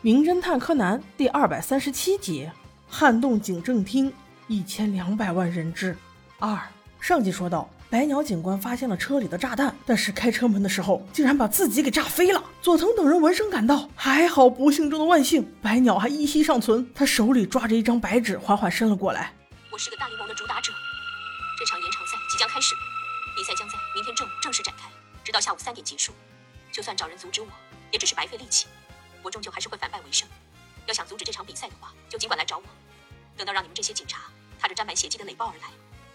名侦探柯南第二百三十七集：撼动警政厅一千两百万人质。二上集说到，白鸟警官发现了车里的炸弹，但是开车门的时候竟然把自己给炸飞了。佐藤等人闻声赶到，还好不幸中的万幸，白鸟还依稀尚存。他手里抓着一张白纸，缓缓伸了过来。我是个大联盟的主打者，这场延长赛即将开始，比赛将在明天正正式展开，直到下午三点结束。就算找人阻止我，也只是白费力气。我终究还是会。要想阻止这场比赛的话，就尽管来找我。等到让你们这些警察踏着沾满血迹的垒包而来，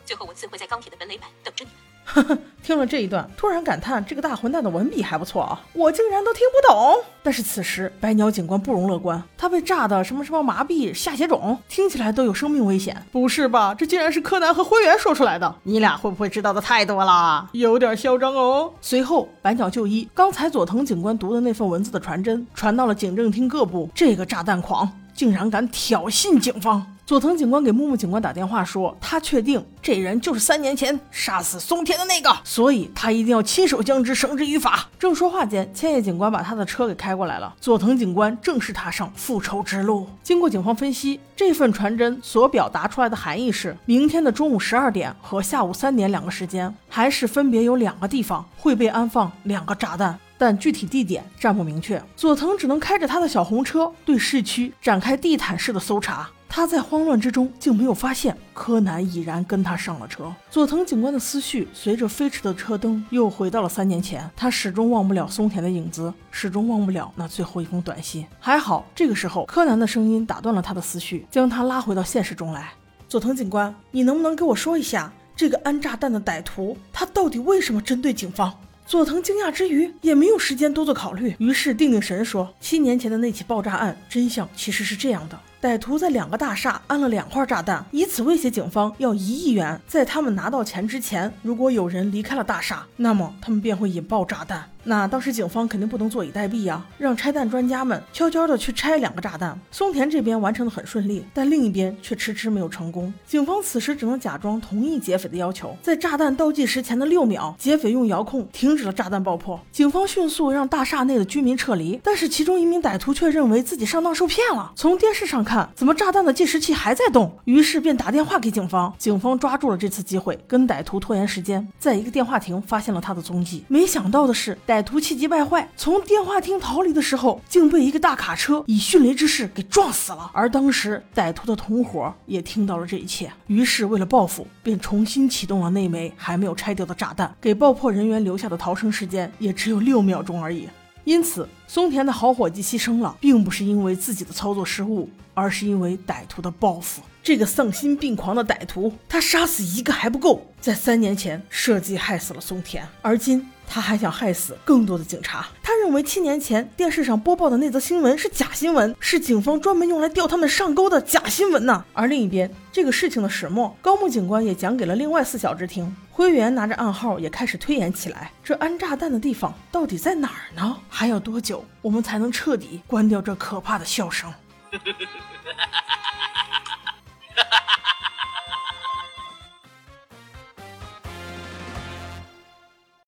最后我自会在钢铁的本垒板等着你们。呵呵，听了这一段，突然感叹这个大混蛋的文笔还不错啊，我竟然都听不懂。但是此时白鸟警官不容乐观，他被炸的什么什么麻痹、下血肿，听起来都有生命危险。不是吧？这竟然是柯南和灰原说出来的？你俩会不会知道的太多了？有点嚣张哦。随后白鸟就医，刚才佐藤警官读的那份文字的传真传到了警政厅各部，这个炸弹狂竟然敢挑衅警方。佐藤警官给木木警官打电话说，他确定这人就是三年前杀死松田的那个，所以他一定要亲手将之绳之于法。正说话间，千叶警官把他的车给开过来了，佐藤警官正式踏上复仇之路。经过警方分析，这份传真所表达出来的含义是，明天的中午十二点和下午三点两个时间，还是分别有两个地方会被安放两个炸弹。但具体地点暂不明确，佐藤只能开着他的小红车对市区展开地毯式的搜查。他在慌乱之中竟没有发现柯南已然跟他上了车。佐藤警官的思绪随着飞驰的车灯又回到了三年前，他始终忘不了松田的影子，始终忘不了那最后一封短信。还好，这个时候柯南的声音打断了他的思绪，将他拉回到现实中来。佐藤警官，你能不能给我说一下，这个安炸弹的歹徒他到底为什么针对警方？佐藤惊讶之余，也没有时间多做考虑，于是定定神说：“七年前的那起爆炸案，真相其实是这样的。”歹徒在两个大厦安了两块炸弹，以此威胁警方要一亿元。在他们拿到钱之前，如果有人离开了大厦，那么他们便会引爆炸弹。那当时警方肯定不能坐以待毙呀，让拆弹专家们悄悄的去拆两个炸弹。松田这边完成的很顺利，但另一边却迟迟没有成功。警方此时只能假装同意劫匪的要求，在炸弹倒计时前的六秒，劫匪用遥控停止了炸弹爆破。警方迅速让大厦内的居民撤离，但是其中一名歹徒却认为自己上当受骗了。从电视上看。看，怎么炸弹的计时器还在动？于是便打电话给警方。警方抓住了这次机会，跟歹徒拖延时间，在一个电话亭发现了他的踪迹。没想到的是，歹歹徒气急败坏，从电话亭逃离的时候，竟被一个大卡车以迅雷之势给撞死了。而当时，歹徒的同伙也听到了这一切，于是为了报复，便重新启动了那枚还没有拆掉的炸弹，给爆破人员留下的逃生时间也只有六秒钟而已。因此，松田的好伙计牺牲了，并不是因为自己的操作失误，而是因为歹徒的报复。这个丧心病狂的歹徒，他杀死一个还不够，在三年前设计害死了松田，而今。他还想害死更多的警察。他认为七年前电视上播报的那则新闻是假新闻，是警方专门用来钓他们上钩的假新闻呢。而另一边，这个事情的始末，高木警官也讲给了另外四小只听。灰原拿着暗号也开始推演起来：这安炸弹的地方到底在哪儿呢？还要多久我们才能彻底关掉这可怕的笑声？